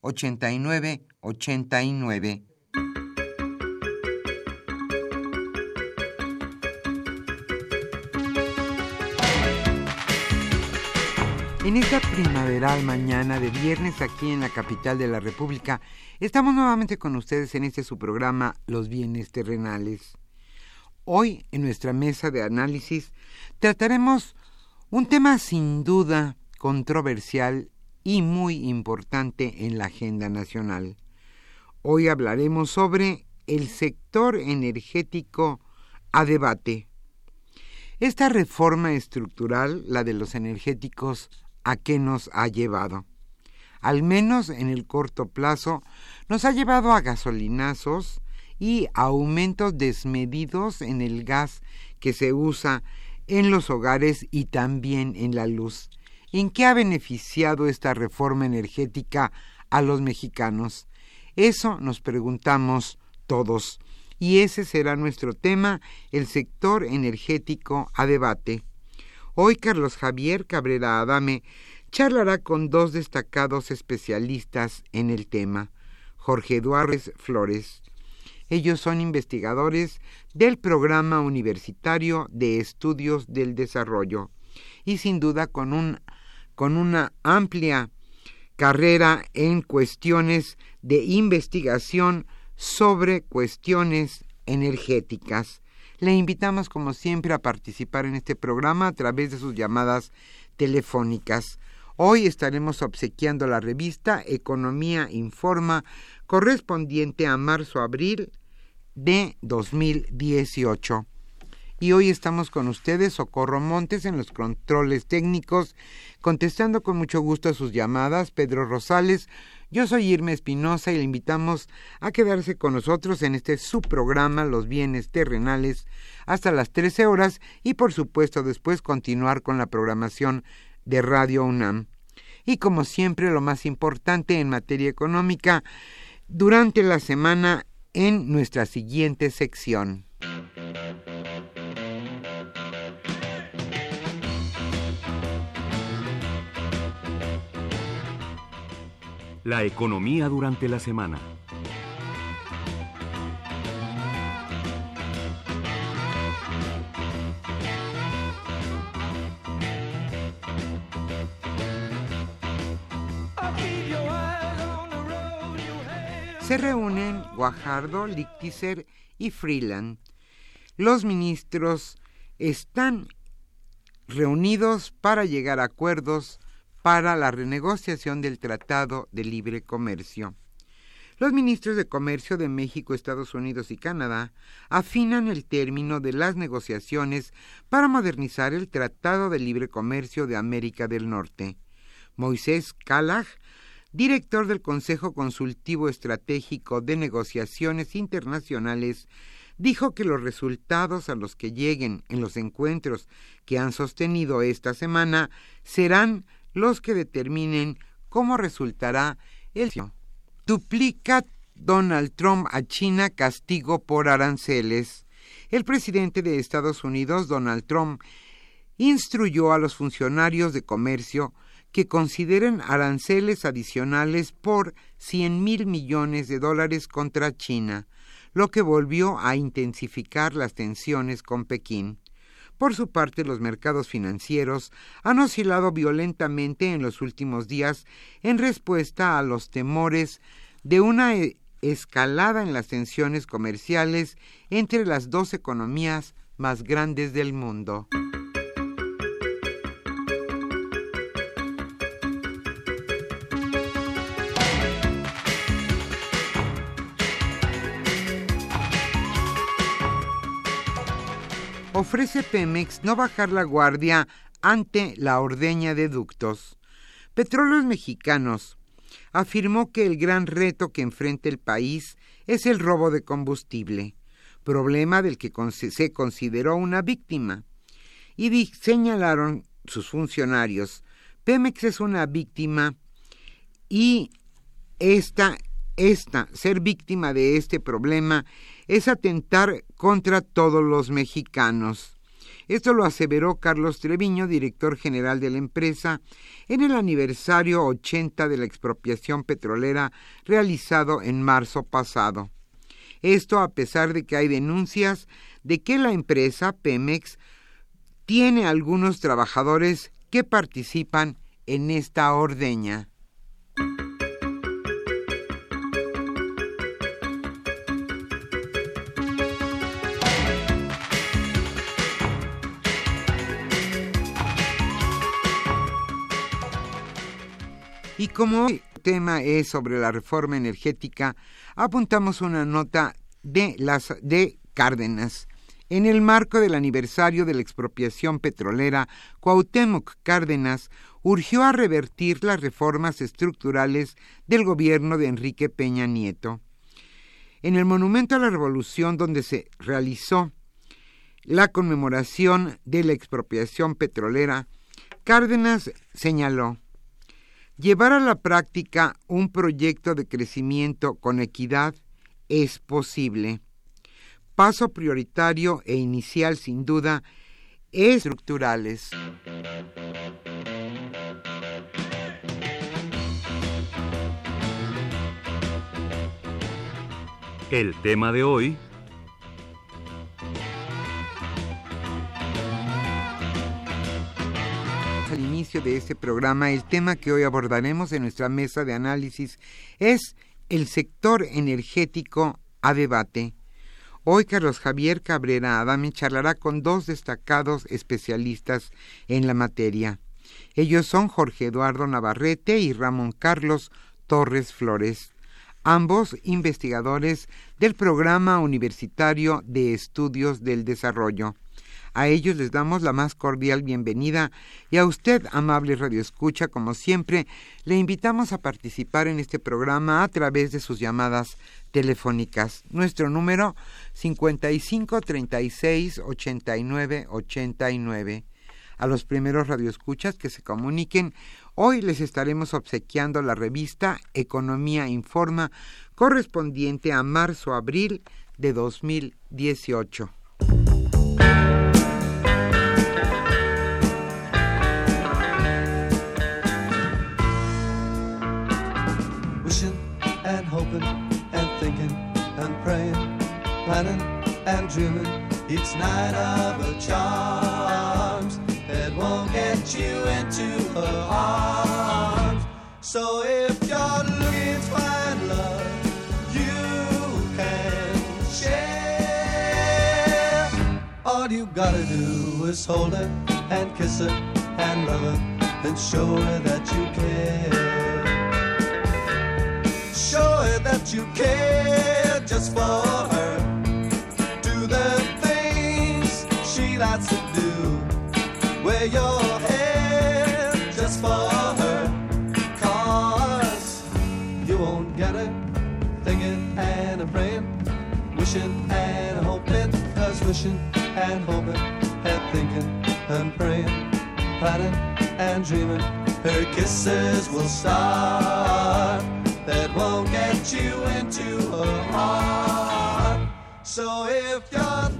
89 89. En esta primaveral mañana de viernes aquí en la capital de la República, estamos nuevamente con ustedes en este su programa Los bienes terrenales. Hoy, en nuestra mesa de análisis, trataremos un tema sin duda controversial y muy importante en la agenda nacional. Hoy hablaremos sobre el sector energético a debate. Esta reforma estructural, la de los energéticos, ¿a qué nos ha llevado? Al menos en el corto plazo, nos ha llevado a gasolinazos y aumentos desmedidos en el gas que se usa en los hogares y también en la luz. ¿En qué ha beneficiado esta reforma energética a los mexicanos? Eso nos preguntamos todos. Y ese será nuestro tema, el sector energético a debate. Hoy Carlos Javier Cabrera Adame charlará con dos destacados especialistas en el tema, Jorge Eduardo Flores. Ellos son investigadores del Programa Universitario de Estudios del Desarrollo y sin duda con un con una amplia carrera en cuestiones de investigación sobre cuestiones energéticas. Le invitamos, como siempre, a participar en este programa a través de sus llamadas telefónicas. Hoy estaremos obsequiando la revista Economía Informa correspondiente a marzo-abril de 2018 y hoy estamos con ustedes, Socorro Montes, en los controles técnicos, contestando con mucho gusto a sus llamadas, Pedro Rosales. Yo soy Irma Espinosa y le invitamos a quedarse con nosotros en este subprograma Los Bienes Terrenales hasta las 13 horas y por supuesto después continuar con la programación de Radio UNAM. Y como siempre, lo más importante en materia económica, durante la semana en nuestra siguiente sección. La economía durante la semana. Se reúnen Guajardo, Lichtiser y Freeland. Los ministros están reunidos para llegar a acuerdos para la renegociación del Tratado de Libre Comercio. Los ministros de Comercio de México, Estados Unidos y Canadá afinan el término de las negociaciones para modernizar el Tratado de Libre Comercio de América del Norte. Moisés Kalach, director del Consejo Consultivo Estratégico de Negociaciones Internacionales, dijo que los resultados a los que lleguen en los encuentros que han sostenido esta semana serán los que determinen cómo resultará el duplica Donald Trump a China castigo por aranceles. El presidente de Estados Unidos, Donald Trump, instruyó a los funcionarios de comercio que consideren aranceles adicionales por 100 mil millones de dólares contra China, lo que volvió a intensificar las tensiones con Pekín. Por su parte, los mercados financieros han oscilado violentamente en los últimos días en respuesta a los temores de una e-, escalada en las tensiones comerciales entre las dos economías más grandes del mundo. Ofrece Pemex no bajar la guardia ante la ordeña de ductos. Petróleos Mexicanos afirmó que el gran reto que enfrenta el país es el robo de combustible, problema del que se consideró una víctima. Y señalaron sus funcionarios, Pemex es una víctima y esta, esta, ser víctima de este problema es atentar contra todos los mexicanos. Esto lo aseveró Carlos Treviño, director general de la empresa, en el aniversario 80 de la expropiación petrolera realizado en marzo pasado. Esto a pesar de que hay denuncias de que la empresa Pemex tiene algunos trabajadores que participan en esta ordeña. Y como el tema es sobre la reforma energética, apuntamos una nota de, las, de Cárdenas. En el marco del aniversario de la expropiación petrolera, Cuauhtémoc Cárdenas urgió a revertir las reformas estructurales del gobierno de Enrique Peña Nieto. En el Monumento a la Revolución, donde se realizó la conmemoración de la expropiación petrolera, Cárdenas señaló Llevar a la práctica un proyecto de crecimiento con equidad es posible. Paso prioritario e inicial sin duda es estructurales. El tema de hoy al inicio de este programa, el tema que hoy abordaremos en nuestra mesa de análisis es el sector energético a debate. Hoy Carlos Javier Cabrera Adame charlará con dos destacados especialistas en la materia. Ellos son Jorge Eduardo Navarrete y Ramón Carlos Torres Flores, ambos investigadores del Programa Universitario de Estudios del Desarrollo. A ellos les damos la más cordial bienvenida y a usted, amable Radio Escucha, como siempre, le invitamos a participar en este programa a través de sus llamadas telefónicas. Nuestro número 55 36 89 89. A los primeros radioescuchas que se comuniquen, hoy les estaremos obsequiando la revista Economía Informa correspondiente a marzo-abril de 2018. And dreaming each night of a charms that won't get you into her arms. So if you're looking find love, you can share. All you gotta do is hold her and kiss her and love her and show her that you care. Show her that you care just for her. Lots to do. Wear your hair just for her. Cause you won't get it. Thinking and a praying, wishing and hoping. Cause wishing and hoping, and thinking and praying, planning and dreaming. Her kisses will start that won't get you into her heart. So if you're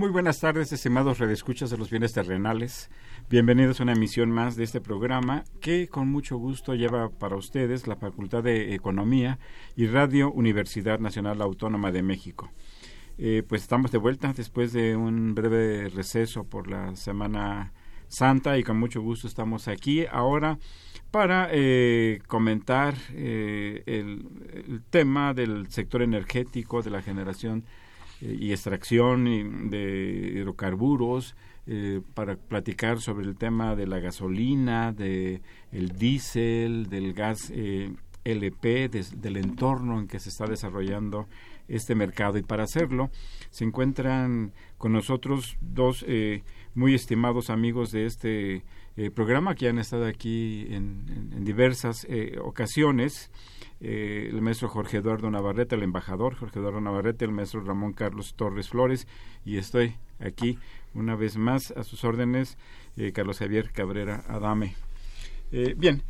Muy buenas tardes, estimados redescuchas de los bienes terrenales. Bienvenidos a una emisión más de este programa que con mucho gusto lleva para ustedes la Facultad de Economía y Radio Universidad Nacional Autónoma de México. Eh, pues estamos de vuelta después de un breve receso por la Semana Santa y con mucho gusto estamos aquí ahora para eh, comentar eh, el, el tema del sector energético, de la generación y extracción de hidrocarburos, eh, para platicar sobre el tema de la gasolina, de el diésel, del gas eh, LP, del entorno en que se está desarrollando este mercado. Y para hacerlo se encuentran con nosotros dos eh, muy estimados amigos de este programa que han estado aquí en, en diversas ocasiones. Eh, el maestro Jorge Eduardo Navarrete, el embajador Jorge Eduardo Navarrete, el maestro Ramón Carlos Torres Flores, y estoy aquí una vez más a sus órdenes, eh, Carlos Javier Cabrera Adame. Eh, bien,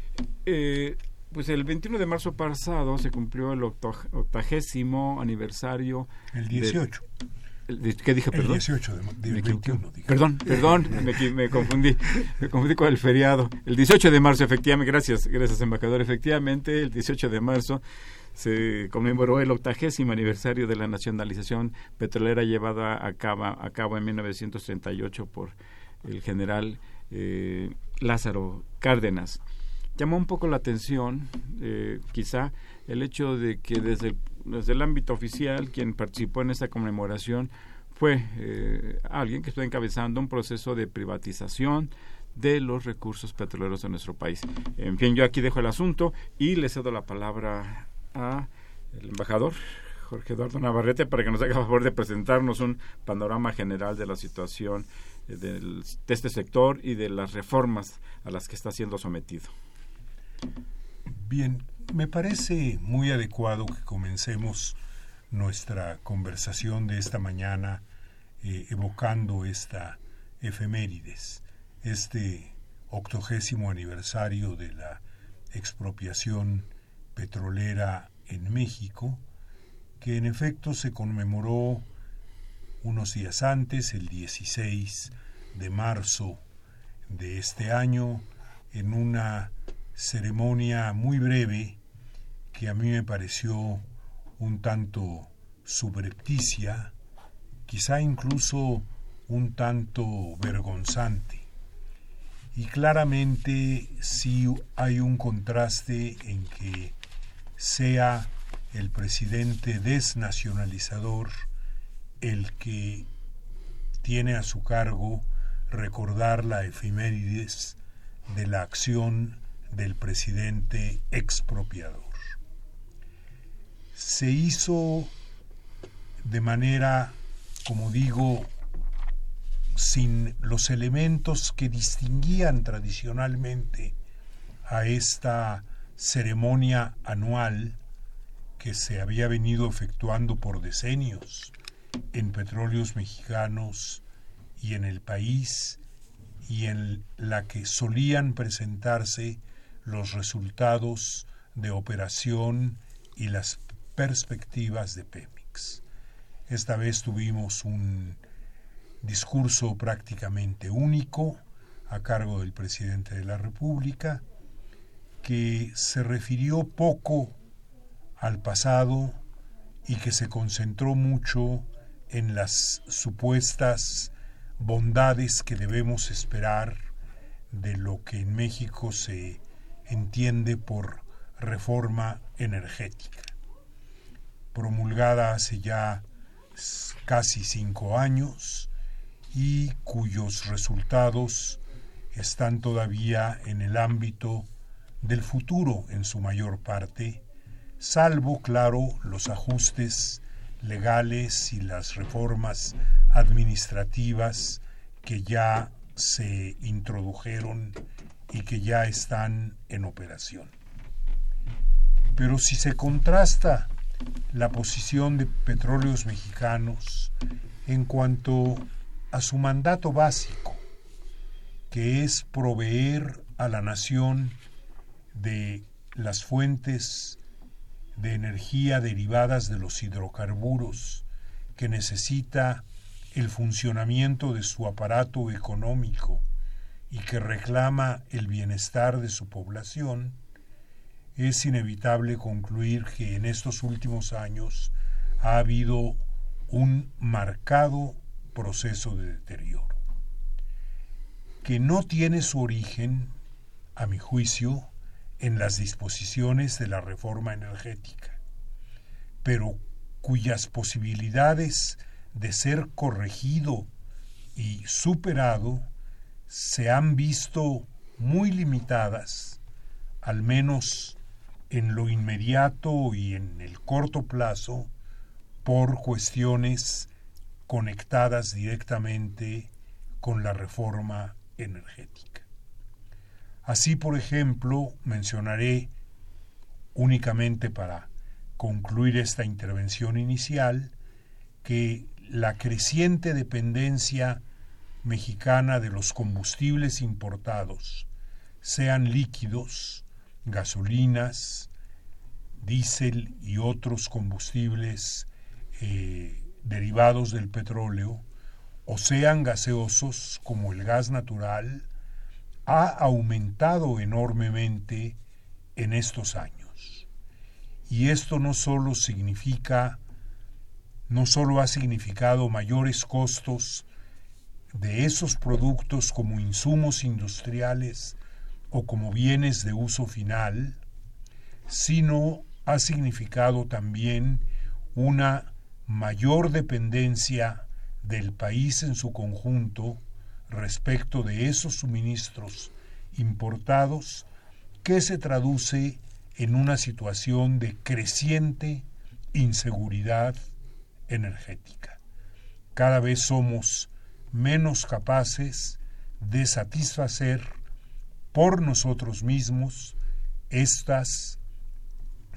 pues el 21 de marzo pasado se cumplió el octagésimo aniversario. El 18. ¿Qué dije, perdón? El 18 de, de 21, Perdón, perdón, me, me, confundí. Me confundí con el feriado. El 18 de marzo, efectivamente, gracias, gracias, embajador. Efectivamente, el 18 de marzo se conmemoró el octagésimo aniversario de la nacionalización petrolera llevada a cabo, a cabo en 1938 por el general eh, Lázaro Cárdenas. Llamó un poco la atención, eh, quizá, el hecho de que desde el desde el ámbito oficial, quien participó en esta conmemoración fue eh, alguien que está encabezando un proceso de privatización de los recursos petroleros de nuestro país. En fin, yo aquí dejo el asunto y le cedo la palabra a el embajador Jorge Eduardo Navarrete para que nos haga favor de presentarnos un panorama general de la situación eh, del, de este sector y de las reformas a las que está siendo sometido. Bien, me parece muy adecuado que comencemos nuestra conversación de esta mañana eh, evocando esta efemérides, este octogésimo aniversario de la expropiación petrolera en México, que en efecto se conmemoró unos días antes, el 16 de marzo de este año, en una ceremonia muy breve que a mí me pareció un tanto subrepticia, quizá incluso un tanto vergonzante. Y claramente sí hay un contraste en que sea el presidente desnacionalizador el que tiene a su cargo recordar la efemérides de la acción del presidente expropiador se hizo de manera, como digo, sin los elementos que distinguían tradicionalmente a esta ceremonia anual que se había venido efectuando por decenios en petróleos mexicanos y en el país y en la que solían presentarse los resultados de operación y las perspectivas de Pemex. Esta vez tuvimos un discurso prácticamente único a cargo del presidente de la República, que se refirió poco al pasado y que se concentró mucho en las supuestas bondades que debemos esperar de lo que en México se entiende por reforma energética promulgada hace ya casi cinco años y cuyos resultados están todavía en el ámbito del futuro en su mayor parte, salvo, claro, los ajustes legales y las reformas administrativas que ya se introdujeron y que ya están en operación. Pero si se contrasta la posición de petróleos mexicanos en cuanto a su mandato básico, que es proveer a la nación de las fuentes de energía derivadas de los hidrocarburos que necesita el funcionamiento de su aparato económico y que reclama el bienestar de su población, es inevitable concluir que en estos últimos años ha habido un marcado proceso de deterioro, que no tiene su origen, a mi juicio, en las disposiciones de la reforma energética, pero cuyas posibilidades de ser corregido y superado se han visto muy limitadas, al menos en lo inmediato y en el corto plazo, por cuestiones conectadas directamente con la reforma energética. Así, por ejemplo, mencionaré únicamente para concluir esta intervención inicial que la creciente dependencia mexicana de los combustibles importados, sean líquidos, gasolinas, diésel y otros combustibles eh, derivados del petróleo, o sean gaseosos como el gas natural, ha aumentado enormemente en estos años. Y esto no solo significa, no solo ha significado mayores costos de esos productos como insumos industriales o como bienes de uso final, sino ha significado también una mayor dependencia del país en su conjunto respecto de esos suministros importados que se traduce en una situación de creciente inseguridad energética. Cada vez somos menos capaces de satisfacer por nosotros mismos estas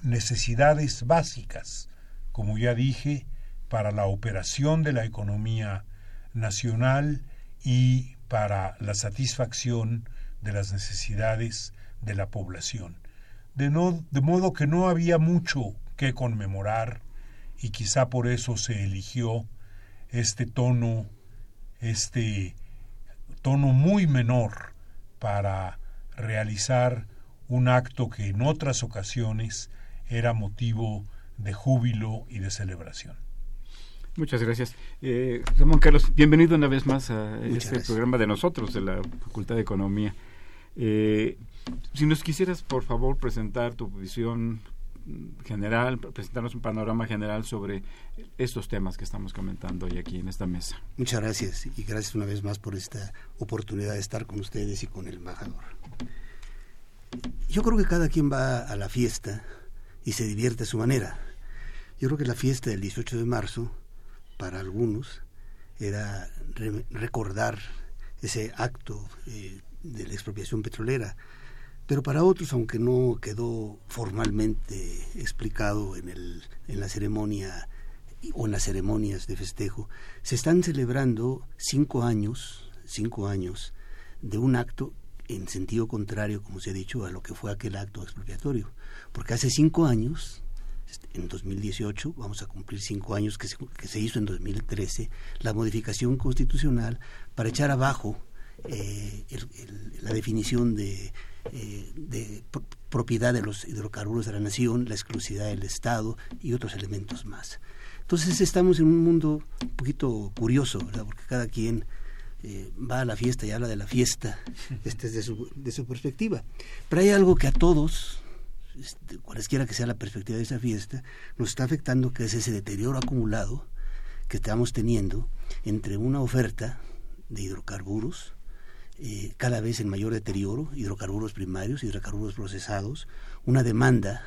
necesidades básicas, como ya dije, para la operación de la economía nacional y para la satisfacción de las necesidades de la población. De, no, de modo que no había mucho que conmemorar y quizá por eso se eligió este tono este tono muy menor para realizar un acto que en otras ocasiones era motivo de júbilo y de celebración. Muchas gracias. Eh, Ramón Carlos, bienvenido una vez más a este programa de nosotros, de la Facultad de Economía. Eh, si nos quisieras, por favor, presentar tu visión general, presentarnos un panorama general sobre estos temas que estamos comentando hoy aquí en esta mesa. Muchas gracias y gracias una vez más por esta oportunidad de estar con ustedes y con el embajador. Yo creo que cada quien va a la fiesta y se divierte a su manera. Yo creo que la fiesta del 18 de marzo, para algunos, era recordar ese acto eh, de la expropiación petrolera pero para otros, aunque no quedó formalmente explicado en, el, en la ceremonia o en las ceremonias de festejo, se están celebrando cinco años, cinco años de un acto en sentido contrario, como se ha dicho, a lo que fue aquel acto expropiatorio. Porque hace cinco años, en 2018, vamos a cumplir cinco años que se, que se hizo en 2013, la modificación constitucional para echar abajo eh, la definición de eh, de propiedad de los hidrocarburos de la nación, la exclusividad del Estado y otros elementos más. Entonces estamos en un mundo un poquito curioso, ¿verdad? porque cada quien eh, va a la fiesta y habla de la fiesta este, desde, su, de su perspectiva. Pero hay algo que a todos, este, cualesquiera que sea la perspectiva de esa fiesta, nos está afectando, que es ese deterioro acumulado que estamos teniendo entre una oferta de hidrocarburos eh, cada vez en mayor deterioro, hidrocarburos primarios, hidrocarburos procesados, una demanda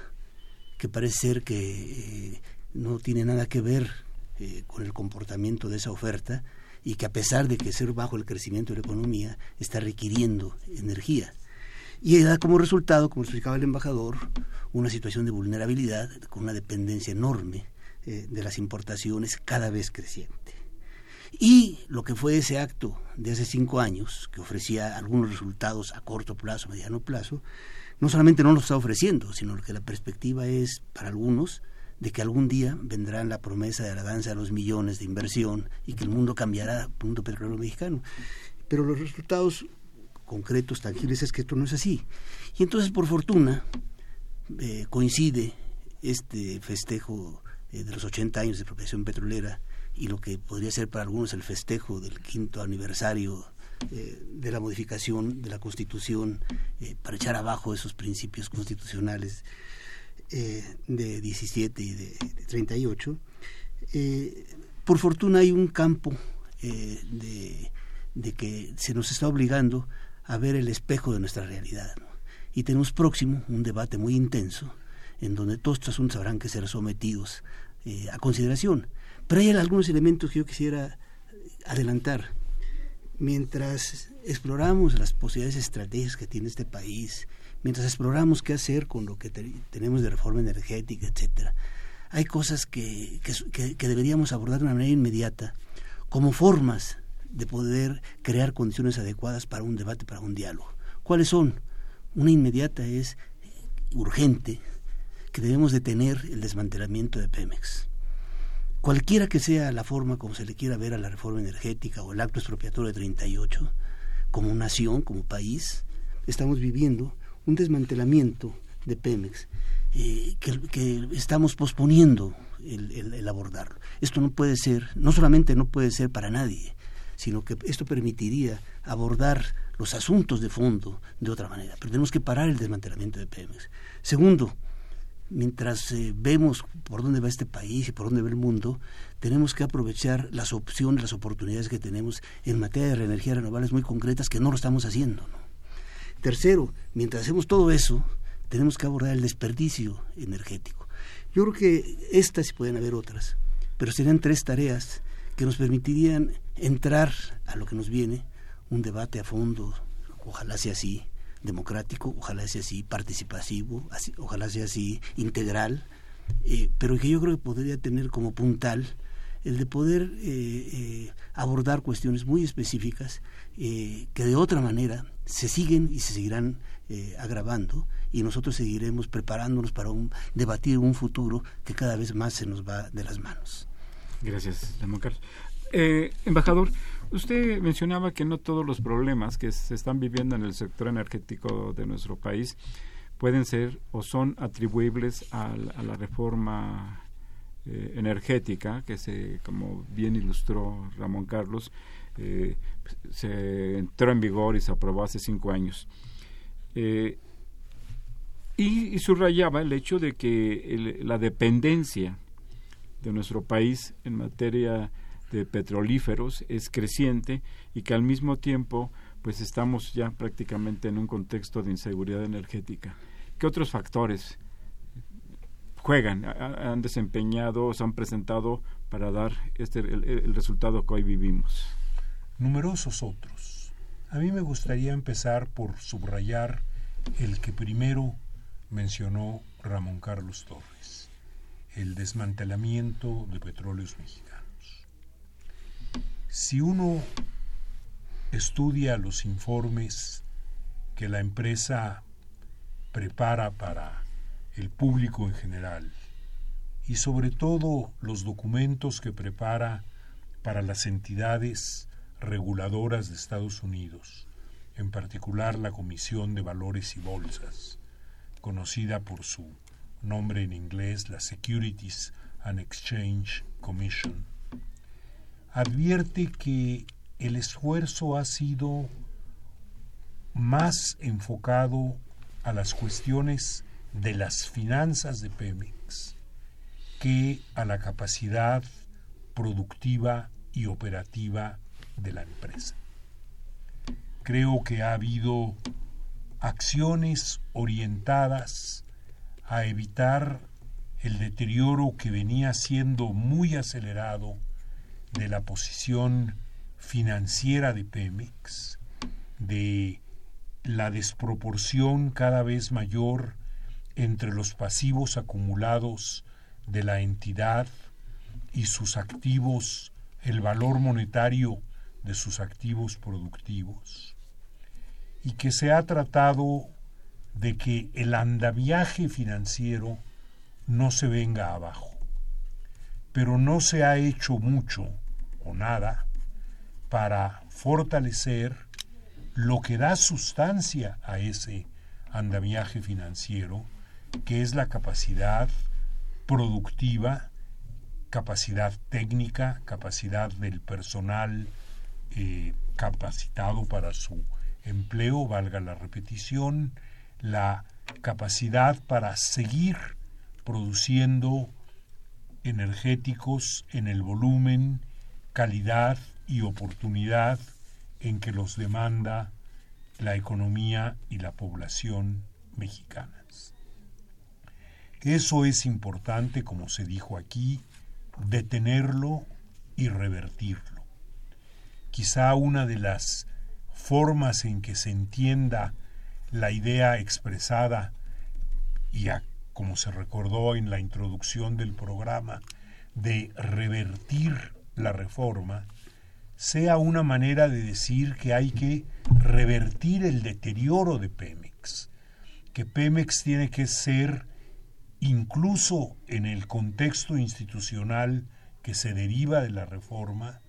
que parece ser que eh, no tiene nada que ver eh, con el comportamiento de esa oferta y que a pesar de que ser bajo el crecimiento de la economía, está requiriendo energía. Y da como resultado, como explicaba el embajador, una situación de vulnerabilidad con una dependencia enorme de las importaciones cada vez creciente. Y lo que fue ese acto de hace cinco años, que ofrecía algunos resultados a corto plazo, mediano plazo, no solamente no lo está ofreciendo, sino que la perspectiva es, para algunos, de que algún día vendrá la promesa de la danza de los millones de inversión y que el mundo cambiará, punto petróleo mexicano. Pero los resultados concretos, tangibles, es que esto no es así. Y entonces, por fortuna, eh, coincide este festejo eh, de los 80 años de expropiación petrolera y lo que podría ser para algunos el festejo del quinto aniversario eh, de la modificación de la Constitución eh, para echar abajo esos principios constitucionales eh, de 17 y de, 38. por fortuna hay un campo de, de, que se nos está obligando a ver el espejo de nuestra realidad. Y tenemos próximo un debate muy intenso en donde todos estos asuntos habrán que ser sometidos a consideración pero hay algunos elementos que yo quisiera adelantar. Mientras exploramos las posibilidades estratégicas que tiene este país, mientras exploramos qué hacer con lo que tenemos de reforma energética, etcétera, hay cosas que, que, deberíamos abordar de una manera inmediata como formas de poder crear condiciones adecuadas para un debate, para un diálogo. ¿Cuáles son? Una inmediata es urgente que debemos detener el desmantelamiento de Pemex cualquiera que sea la forma como se le quiera ver a la reforma energética o el acto expropiatorio de 38, como nación, como país, estamos viviendo un desmantelamiento de Pemex eh, que, estamos posponiendo el, el, abordarlo. Esto no puede ser, no solamente no puede ser para nadie, sino que esto permitiría abordar los asuntos de fondo de otra manera. Pero tenemos que parar el desmantelamiento de Pemex. Segundo, mientras eh, vemos por dónde va este país y por dónde va el mundo, tenemos que aprovechar las opciones, las oportunidades que tenemos en materia de energías renovables muy concretas que no lo estamos haciendo. Tercero, mientras hacemos todo eso, tenemos que abordar el desperdicio energético. Yo creo que estas y pueden haber otras, pero serían tres tareas que nos permitirían entrar a lo que nos viene, un debate a fondo, ojalá sea así, democrático, ojalá sea así participativo, ojalá sea así integral, eh, pero que yo creo que podría tener como puntal el de poder eh, eh, abordar cuestiones muy específicas que de otra manera se siguen y se seguirán agravando y nosotros seguiremos preparándonos para un, debatir un futuro que cada vez más se nos va de las manos. Gracias, Carlos. embajador, Usted mencionaba que no todos los problemas que se están viviendo en el sector energético de nuestro país pueden ser o son atribuibles a, la reforma eh, energética que se, como bien ilustró Ramón Carlos, eh, se entró en vigor y se aprobó hace cinco años. Eh, y, subrayaba el hecho de que la dependencia de nuestro país en materia de petrolíferos es creciente y que al mismo tiempo pues estamos ya prácticamente en un contexto de inseguridad energética. ¿Qué otros factores juegan, han desempeñado, se han presentado para dar este el, resultado que hoy vivimos? Numerosos otros. A mí me gustaría empezar por subrayar el que primero mencionó Ramón Carlos Torres, el desmantelamiento de petróleos mexicanos. Si uno estudia los informes que la empresa prepara para el público en general y sobre todo los documentos que prepara para las entidades reguladoras de Estados Unidos, en particular la Comisión de Valores y Bolsas, conocida por su nombre en inglés, la Securities and Exchange Commission, advierte que el esfuerzo ha sido más enfocado a las cuestiones de las finanzas de Pemex que a la capacidad productiva y operativa de la empresa. creo que ha habido acciones orientadas a evitar el deterioro que venía siendo muy acelerado de la posición financiera de Pemex, de la desproporción cada vez mayor entre los pasivos acumulados de la entidad y sus activos, el valor monetario de sus activos productivos, y que se ha tratado de que el andamiaje financiero no se venga abajo. Pero no se ha hecho mucho nada para fortalecer lo que da sustancia a ese andamiaje financiero, que es la capacidad productiva, capacidad técnica, capacidad del personal eh, capacitado para su empleo, valga la repetición, la capacidad para seguir produciendo energéticos en el volumen, calidad y oportunidad en que los demanda la economía y la población mexicanas. Eso es importante, como se dijo aquí, detenerlo y revertirlo. Quizá una de las formas en que se entienda la idea expresada y como se recordó en la introducción del programa, de revertir la reforma, sea una manera de decir que hay que revertir el deterioro de Pemex, que Pemex tiene que ser, incluso en el contexto institucional que se deriva de la reforma,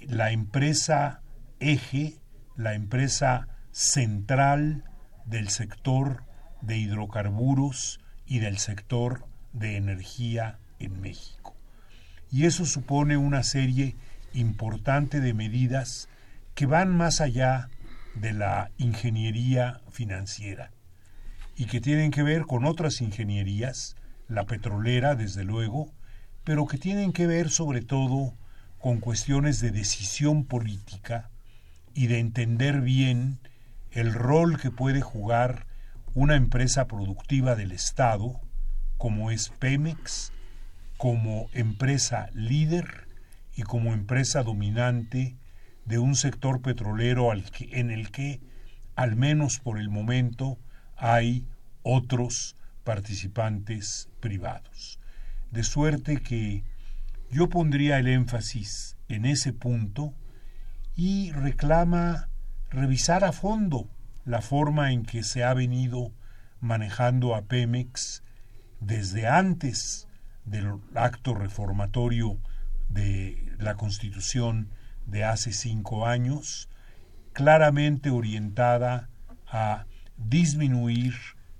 la empresa eje, la empresa central del sector de hidrocarburos y del sector de energía en México. Y eso supone una serie importante de medidas que van más allá de la ingeniería financiera y que tienen que ver con otras ingenierías, la petrolera desde luego, pero que tienen que ver sobre todo con cuestiones de decisión política y de entender bien el rol que puede jugar una empresa productiva del Estado, como es Pemex, como empresa líder y como empresa dominante de un sector petrolero en el que, al menos por el momento, hay otros participantes privados. De suerte que yo pondría el énfasis en ese punto y reclama revisar a fondo la forma en que se ha venido manejando a Pemex desde antes del acto reformatorio de la Constitución de hace cinco años, claramente orientada a disminuir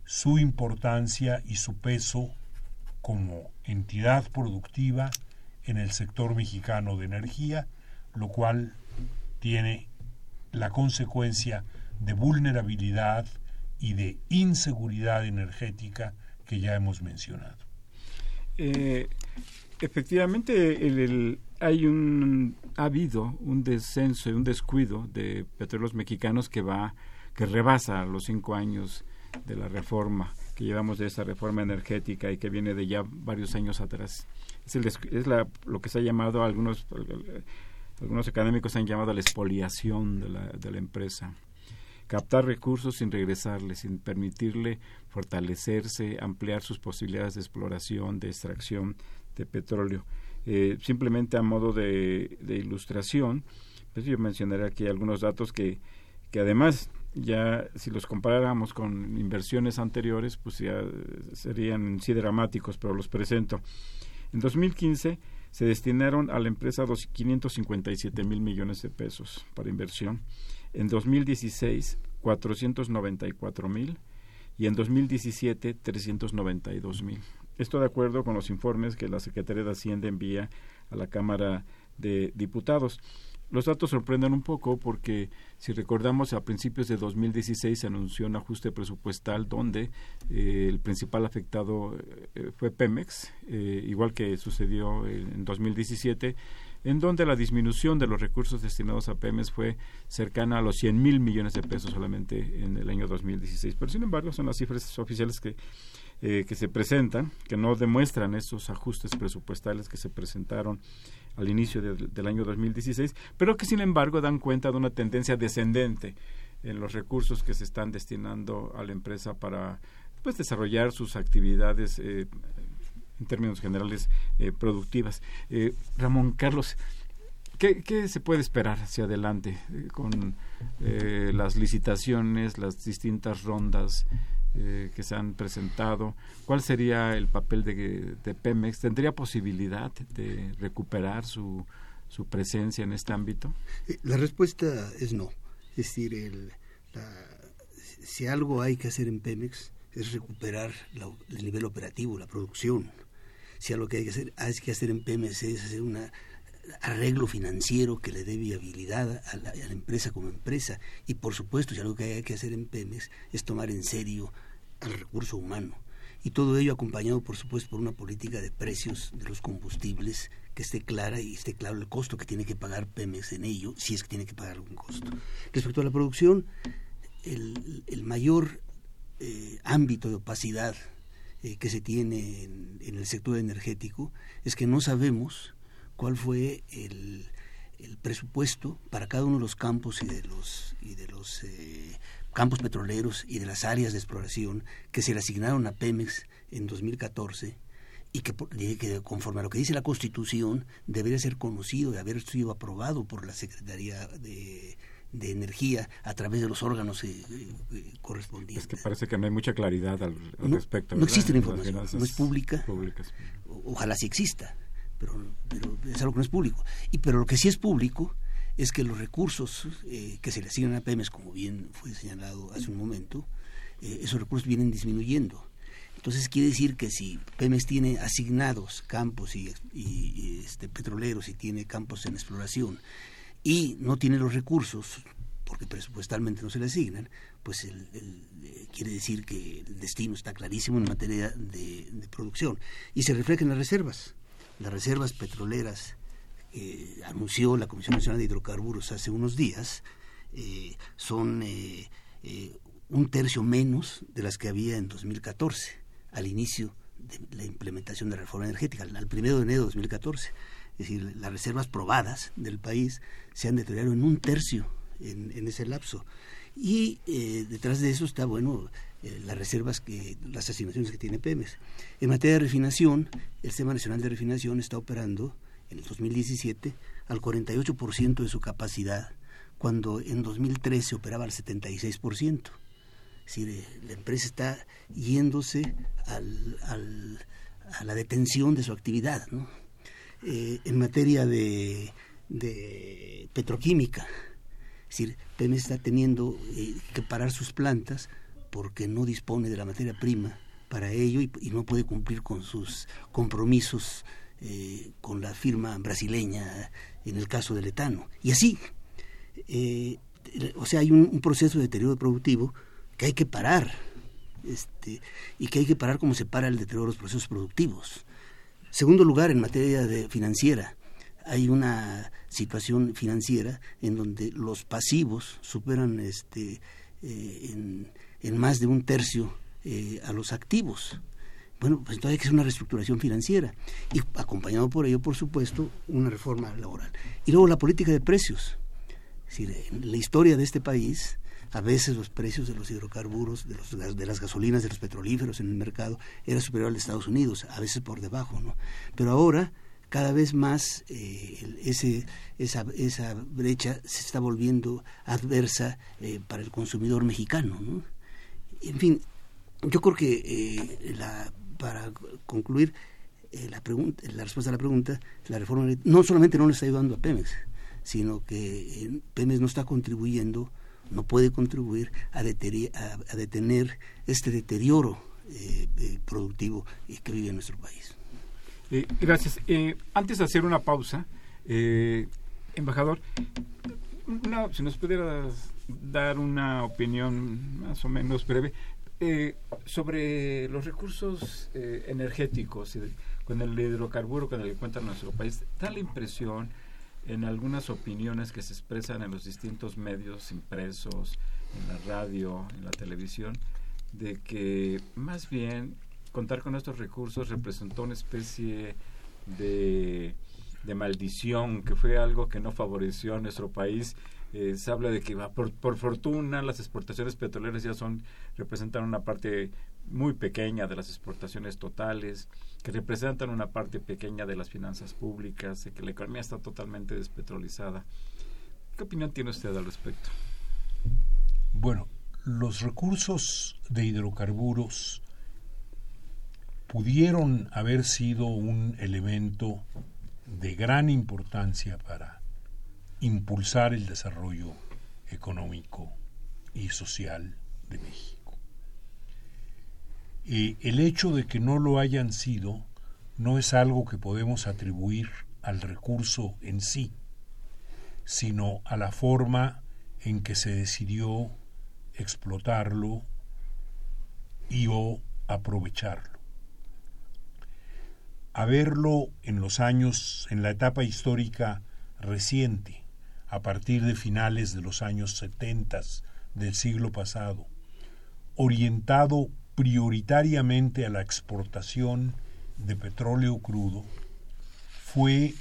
su importancia y su peso como entidad productiva en el sector mexicano de energía, lo cual tiene la consecuencia de vulnerabilidad y de inseguridad energética que ya hemos mencionado. Eh, efectivamente, hay un ha habido un descenso y un descuido de petróleos mexicanos que va que rebasa los cinco años de la reforma que llevamos de esa reforma energética y que viene de ya varios años atrás. Es, el, es la, lo que se ha llamado algunos algunos académicos han llamado la expoliación de la, de la empresa captar recursos sin regresarle, sin permitirle fortalecerse, ampliar sus posibilidades de exploración, de extracción de petróleo. Eh, simplemente a modo de, ilustración, pues yo mencionaré aquí algunos datos que, que además ya si los comparáramos con inversiones anteriores, pues ya serían sí dramáticos, pero los presento. En 2015 se destinaron a la empresa 557 mil millones de pesos para inversión. En 2016, 494 mil y en 2017, 392 mil. Esto de acuerdo con los informes que la Secretaría de Hacienda envía a la Cámara de Diputados. Los datos sorprenden un poco porque si recordamos a principios de 2016 se anunció un ajuste presupuestal donde eh, el principal afectado eh, fue Pemex, eh, igual que sucedió en 2017 en donde la disminución de los recursos destinados a Pemex fue cercana a los 100 mil millones de pesos solamente en el año 2016. Pero sin embargo son las cifras oficiales que, eh, que se presentan, que no demuestran esos ajustes presupuestales que se presentaron al inicio del año 2016, pero que sin embargo dan cuenta de una tendencia descendente en los recursos que se están destinando a la empresa para pues desarrollar sus actividades eh, en términos generales eh, productivas. Eh, Ramón Carlos, ¿qué, ¿qué, se puede esperar hacia adelante con las licitaciones, las distintas rondas que se han presentado? ¿Cuál sería el papel de, de Pemex? ¿Tendría posibilidad de recuperar su, su presencia en este ámbito? La respuesta es no. Es decir, el, la, si algo hay que hacer en Pemex es recuperar la, el nivel operativo, la producción. Si algo que hay que hacer, hay que hacer en Pemex es hacer un arreglo financiero que le dé viabilidad a la, a empresa como empresa. Y por supuesto, si algo que hay que hacer en Pemex es tomar en serio al recurso humano. Y todo ello acompañado, por supuesto, por una política de precios de los combustibles que esté clara y esté claro el costo que tiene que pagar Pemex en ello, si es que tiene que pagar algún costo. Respecto a la producción, el, el mayor eh, ámbito de opacidad eh, que se tiene en, en, el sector energético es que no sabemos cuál fue el, el, presupuesto para cada uno de los campos y de los, y de los eh, campos petroleros y de las áreas de exploración que se le asignaron a Pemex en 2014 y que, que, conforme a lo que dice la Constitución debería ser conocido y haber sido aprobado por la Secretaría de, de Energía a través de los órganos eh, eh, correspondientes. Es que parece que no hay mucha claridad al, al no, respecto. No existe la información, no es pública. Públicas. Ojalá sí exista, pero, pero es algo que no es público. Y pero lo que sí es público es que los recursos eh, que se le asignan a Pemex, como bien fue señalado hace un momento, eh, esos recursos vienen disminuyendo. Entonces quiere decir que si Pemex tiene asignados campos y, y, y este, petroleros y tiene campos en exploración y no tiene los recursos porque presupuestalmente no se le asignan, pues el, eh, quiere decir que el destino está clarísimo en materia de, de producción y se refleja en las reservas. Las reservas petroleras eh, anunció la Comisión Nacional de Hidrocarburos hace unos días eh, son eh, un tercio menos de las que había en 2014 al inicio de la implementación de la reforma energética, al primero de enero de 2014. Es decir, las reservas probadas del país se han deteriorado en un tercio en, ese lapso. Y eh, detrás de eso está, bueno, eh, las reservas, que las asignaciones que tiene Pemex. En materia de refinación, el Sistema Nacional de Refinación está operando en el 2017 al 48% de su capacidad, cuando en 2013 operaba al 76% decir, la empresa está yéndose a la detención de su actividad. ¿no? Eh, en materia de, de, petroquímica, es decir, Pemex está teniendo eh, que parar sus plantas porque no dispone de la materia prima para ello y, no puede cumplir con sus compromisos eh, con la firma brasileña en el caso del etano. Y así, eh, o sea, hay un, un proceso de deterioro productivo que hay que parar este, y que hay que parar como se para el deterioro de los procesos productivos. Segundo lugar, en materia de financiera, hay una situación financiera en donde los pasivos superan este, eh, en, más de un tercio eh, a los activos. Bueno, pues entonces hay que hacer una reestructuración financiera y acompañado por ello, por supuesto, una reforma laboral. Y luego la política de precios. Es decir, en la historia de este país, a veces los precios de los hidrocarburos, de, los, de las gasolinas, de los petrolíferos en el mercado era superior al de Estados Unidos, a veces por debajo, ¿no? Pero ahora cada vez más eh, ese, esa, esa brecha se está volviendo adversa eh, para el consumidor mexicano, ¿no? En fin, yo creo que eh, la, para concluir eh, la, pregunta, la respuesta a la pregunta, la reforma no solamente no le está ayudando a Pemex, sino que Pemex no está contribuyendo no puede contribuir a, detener, a, a detener este deterioro productivo que vive en nuestro país. Eh, gracias. antes de hacer una pausa, embajador, una, si nos pudiera dar una opinión más o menos breve sobre los recursos energéticos, con el hidrocarburo con el que cuenta nuestro país, da la impresión en algunas opiniones que se expresan en los distintos medios impresos, en la radio, en la televisión, de que más bien contar con estos recursos representó una especie de, maldición, que fue algo que no favoreció a nuestro país eh, se habla de que por, por, fortuna las exportaciones petroleras ya son representan una parte muy pequeña de las exportaciones totales, que representan una parte pequeña de las finanzas públicas, de que la economía está totalmente despetrolizada. ¿Qué opinión tiene usted al respecto? Bueno, los recursos de hidrocarburos pudieron haber sido un elemento de gran importancia para impulsar el desarrollo económico y social de México. Y el hecho de que no lo hayan sido no es algo que podemos atribuir al recurso en sí, sino a la forma en que se decidió explotarlo y o aprovecharlo. A verlo en los años, en la etapa histórica reciente, a partir de finales de los años 70 del siglo pasado, orientado prioritariamente a la exportación de petróleo crudo, fue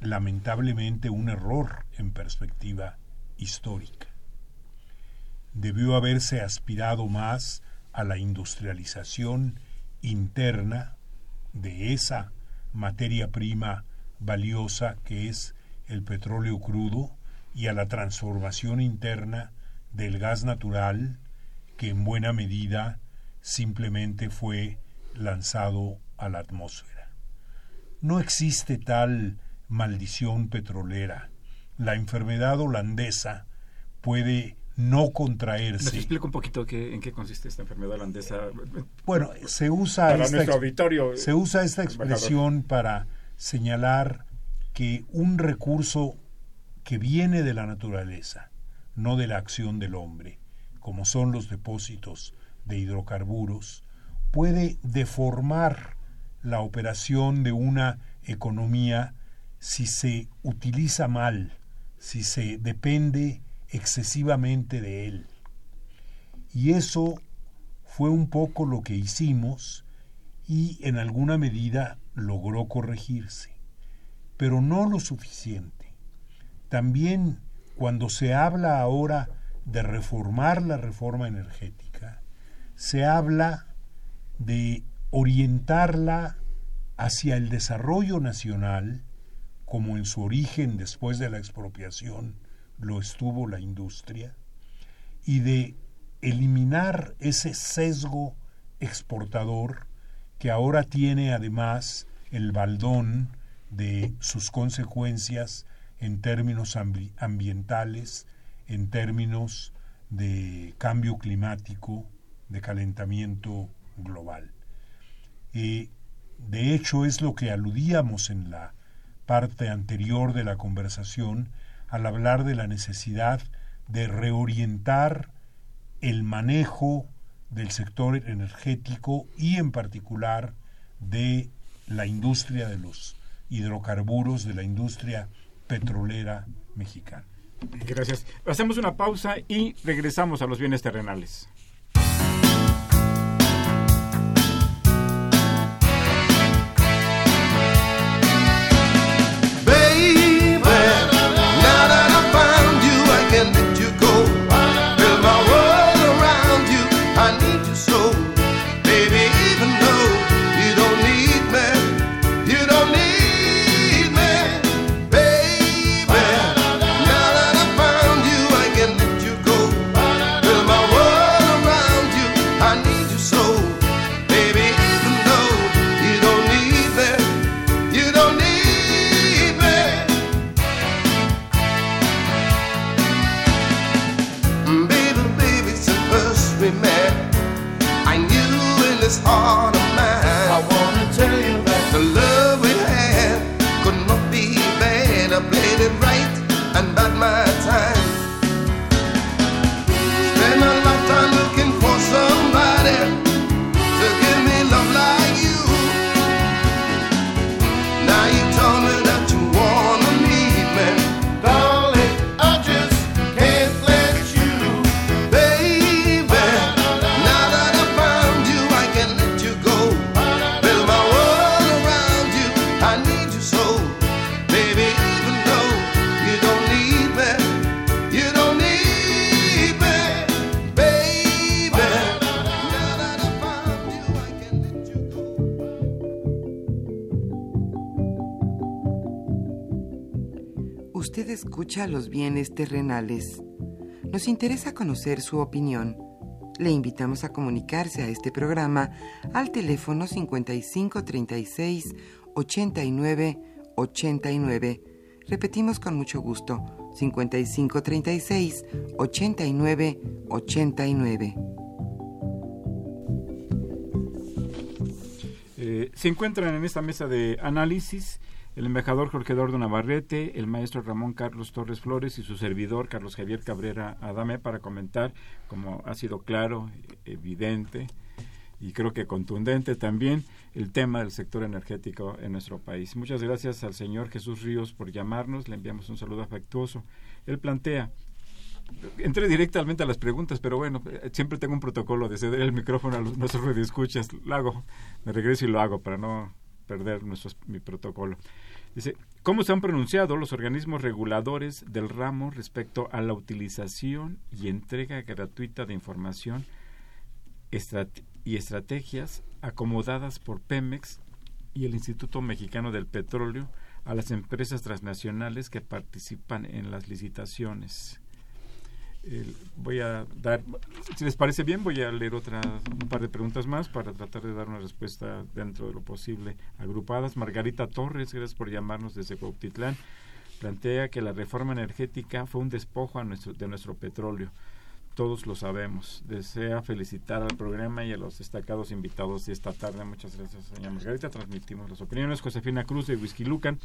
lamentablemente un error en perspectiva histórica. Debió haberse aspirado más a la industrialización interna de esa materia prima valiosa que es el petróleo crudo y a la transformación interna del gas natural que en buena medida simplemente fue lanzado a la atmósfera. No existe tal maldición petrolera. La enfermedad holandesa puede no contraerse. ¿Nos explica un poquito qué, en qué consiste esta enfermedad holandesa? Bueno, se usa, esta, auditorio, se usa esta expresión para señalar que un recurso que viene de la naturaleza, no de la acción del hombre, como son los depósitos de hidrocarburos, puede deformar la operación de una economía si se utiliza mal, si se depende excesivamente de él. Y eso fue un poco lo que hicimos y en alguna medida logró corregirse pero no lo suficiente. También cuando se habla ahora de reformar la reforma energética, se habla de orientarla hacia el desarrollo nacional, como en su origen después de la expropiación lo estuvo la industria, y de eliminar ese sesgo exportador que ahora tiene además el baldón de sus consecuencias en términos ambientales, en términos de cambio climático, de calentamiento global. de hecho, es lo que aludíamos en la parte anterior de la conversación al hablar de la necesidad de reorientar el manejo del sector energético y en particular de la industria de los hidrocarburos de la industria petrolera mexicana. Gracias. Hacemos una pausa y regresamos a los bienes terrenales. Los bienes terrenales. Nos interesa conocer su opinión. Le invitamos a comunicarse a este programa al teléfono 5536 89 89. Repetimos con mucho gusto, 5536 89 89. Eh, se encuentran en esta mesa de análisis el embajador Jorge Eduardo Navarrete, el maestro Ramón Carlos Torres Flores y su servidor Carlos Javier Cabrera Adame para comentar, como ha sido claro, evidente y creo que contundente también, el tema del sector energético en nuestro país. Muchas gracias al señor Jesús Ríos por llamarnos, le enviamos un saludo afectuoso. Él plantea, entré directamente a las preguntas, pero bueno, siempre tengo un protocolo de ceder el micrófono a los, nuestros radioescuchas, lo hago, me regreso y lo hago para no perder nuestros, mi protocolo. Dice, ¿cómo se han pronunciado los organismos reguladores del ramo respecto a la utilización y entrega gratuita de información y estrategias acomodadas por Pemex y el Instituto Mexicano del Petróleo a las empresas transnacionales que participan en las licitaciones? Voy a dar, si les parece bien, voy a leer otra, un par de preguntas más para tratar de dar una respuesta dentro de lo posible agrupadas. Margarita Torres, gracias por llamarnos desde Cuautitlán, plantea que la reforma energética fue un despojo a nuestro, de nuestro petróleo. Todos lo sabemos. Desea felicitar al programa y a los destacados invitados de esta tarde. Muchas gracias, señora Margarita. Transmitimos las opiniones. Josefina Cruz de Whisky Lucan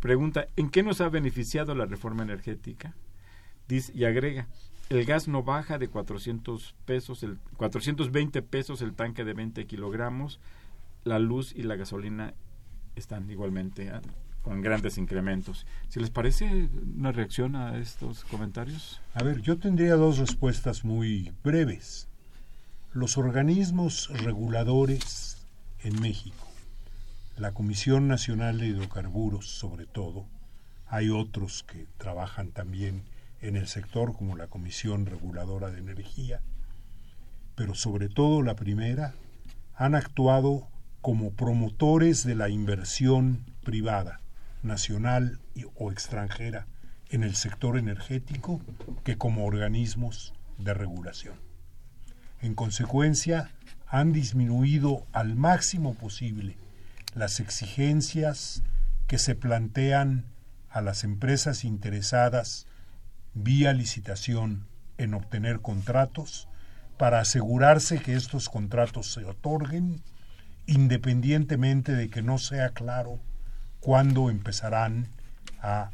pregunta, ¿en qué nos ha beneficiado la reforma energética? Dice, y agrega, el gas no baja de 400 pesos, el 420 pesos el tanque de 20 kilogramos, la luz y la gasolina están igualmente con grandes incrementos. Si les parece una reacción a estos comentarios. A ver, yo tendría dos respuestas muy breves. Los organismos reguladores en México, la Comisión Nacional de Hidrocarburos sobre todo, hay otros que trabajan también en el sector como la Comisión Reguladora de Energía, pero sobre todo la primera, han actuado como promotores de la inversión privada, nacional o extranjera, en el sector energético que como organismos de regulación. En consecuencia, han disminuido al máximo posible las exigencias que se plantean a las empresas interesadas vía licitación en obtener contratos para asegurarse que estos contratos se otorguen independientemente de que no sea claro cuándo empezarán a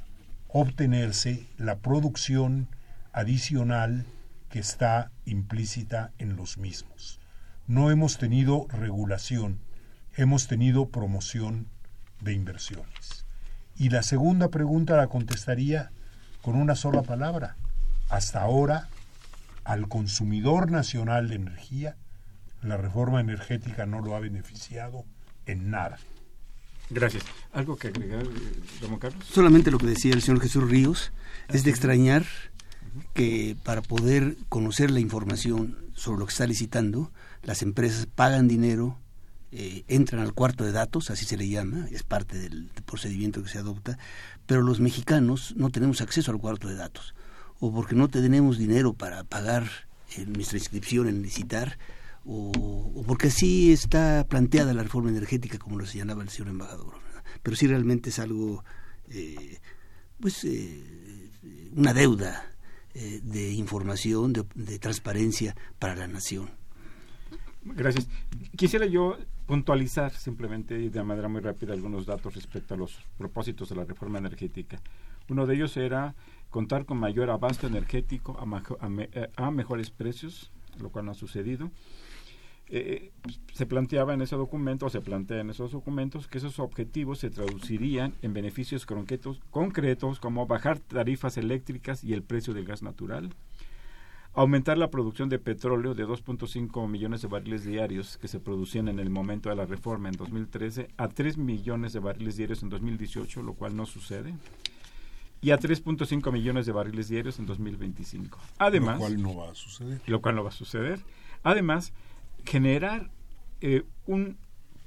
obtenerse la producción adicional que está implícita en los mismos. No hemos tenido regulación, hemos tenido promoción de inversiones. Y la segunda pregunta la contestaría con una sola palabra. Hasta ahora, al consumidor nacional de energía, la reforma energética no lo ha beneficiado en nada. Gracias. ¿Algo que agregar, don Carlos? Solamente lo que decía el señor Jesús Ríos, es de extrañar que para poder conocer la información sobre lo que está licitando, las empresas pagan dinero, eh, entran al cuarto de datos, así se le llama, es parte del procedimiento que se adopta, pero los mexicanos no tenemos acceso al cuarto de datos, o porque no tenemos dinero para pagar nuestra inscripción en licitar, o, porque así está planteada la reforma energética, como lo señalaba el señor embajador. Pero sí realmente es algo, eh, pues, eh, una deuda eh, de información, de, de transparencia para la nación. Gracias. Quisiera yo puntualizar simplemente y de manera muy rápida algunos datos respecto a los propósitos de la reforma energética. Uno de ellos era contar con mayor abasto energético a, eh, mejores precios, lo cual no ha sucedido. Eh, se planteaba en ese documento, o se plantea en esos documentos, que esos objetivos se traducirían en beneficios concretos, concretos como bajar tarifas eléctricas y el precio del gas natural, aumentar la producción de petróleo de 2.5 millones de barriles diarios que se producían en el momento de la reforma en 2013 a 3 millones de barriles diarios en 2018, lo cual no sucede, y a 3.5 millones de barriles diarios en 2025. Además, lo cual no va a suceder. Lo cual no va a suceder. Además, generar eh, un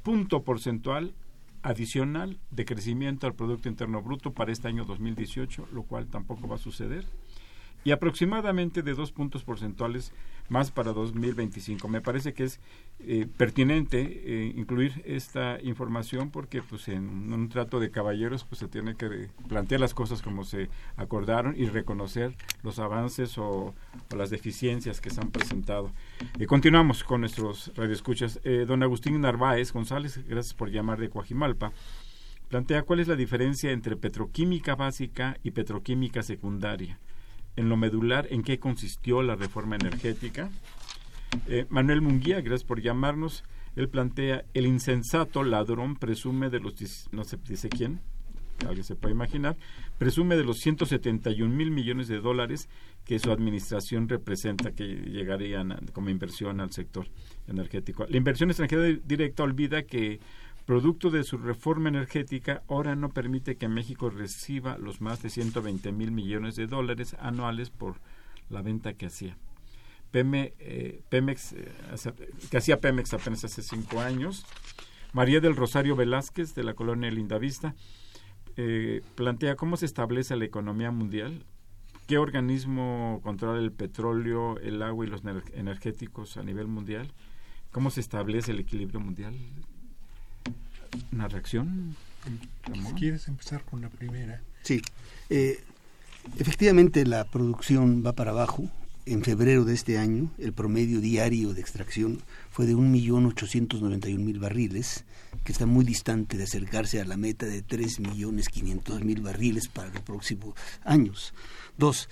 punto porcentual adicional de crecimiento al Producto Interno Bruto para este año 2018, lo cual tampoco va a suceder y aproximadamente de dos puntos porcentuales más para 2025. Me parece que es eh, pertinente eh, incluir esta información porque pues en un trato de caballeros pues se tiene que plantear las cosas como se acordaron y reconocer los avances o, las deficiencias que se han presentado. Eh, continuamos con nuestros radioescuchas. don Agustín Narváez González, gracias por llamar de Coajimalpa plantea cuál es la diferencia entre petroquímica básica y petroquímica secundaria en lo medular en qué consistió la reforma energética. Eh, Manuel Munguía, gracias por llamarnos. Él plantea, el insensato ladrón presume de los, no se dice quién, alguien se puede imaginar, presume de los 171 mil millones de dólares que su administración representa que llegarían como inversión al sector energético. La inversión extranjera directa olvida que producto de su reforma energética, ahora no permite que México reciba los más de 120 mil millones de dólares anuales por la venta que hacía. Eh, Pemex, eh, que hacía Pemex apenas hace cinco años. María del Rosario Velázquez, de la colonia Lindavista, eh, plantea cómo se establece la economía mundial, qué organismo controla el petróleo, el agua y los energéticos a nivel mundial, cómo se establece el equilibrio mundial, una reacción. Si quieres empezar con la primera. Sí. Eh, efectivamente, la producción va para abajo. En febrero de este año, el promedio diario de extracción fue de 1.891.000 barriles, que está muy distante de acercarse a la meta de 3.500.000 barriles para los próximos años. Dos,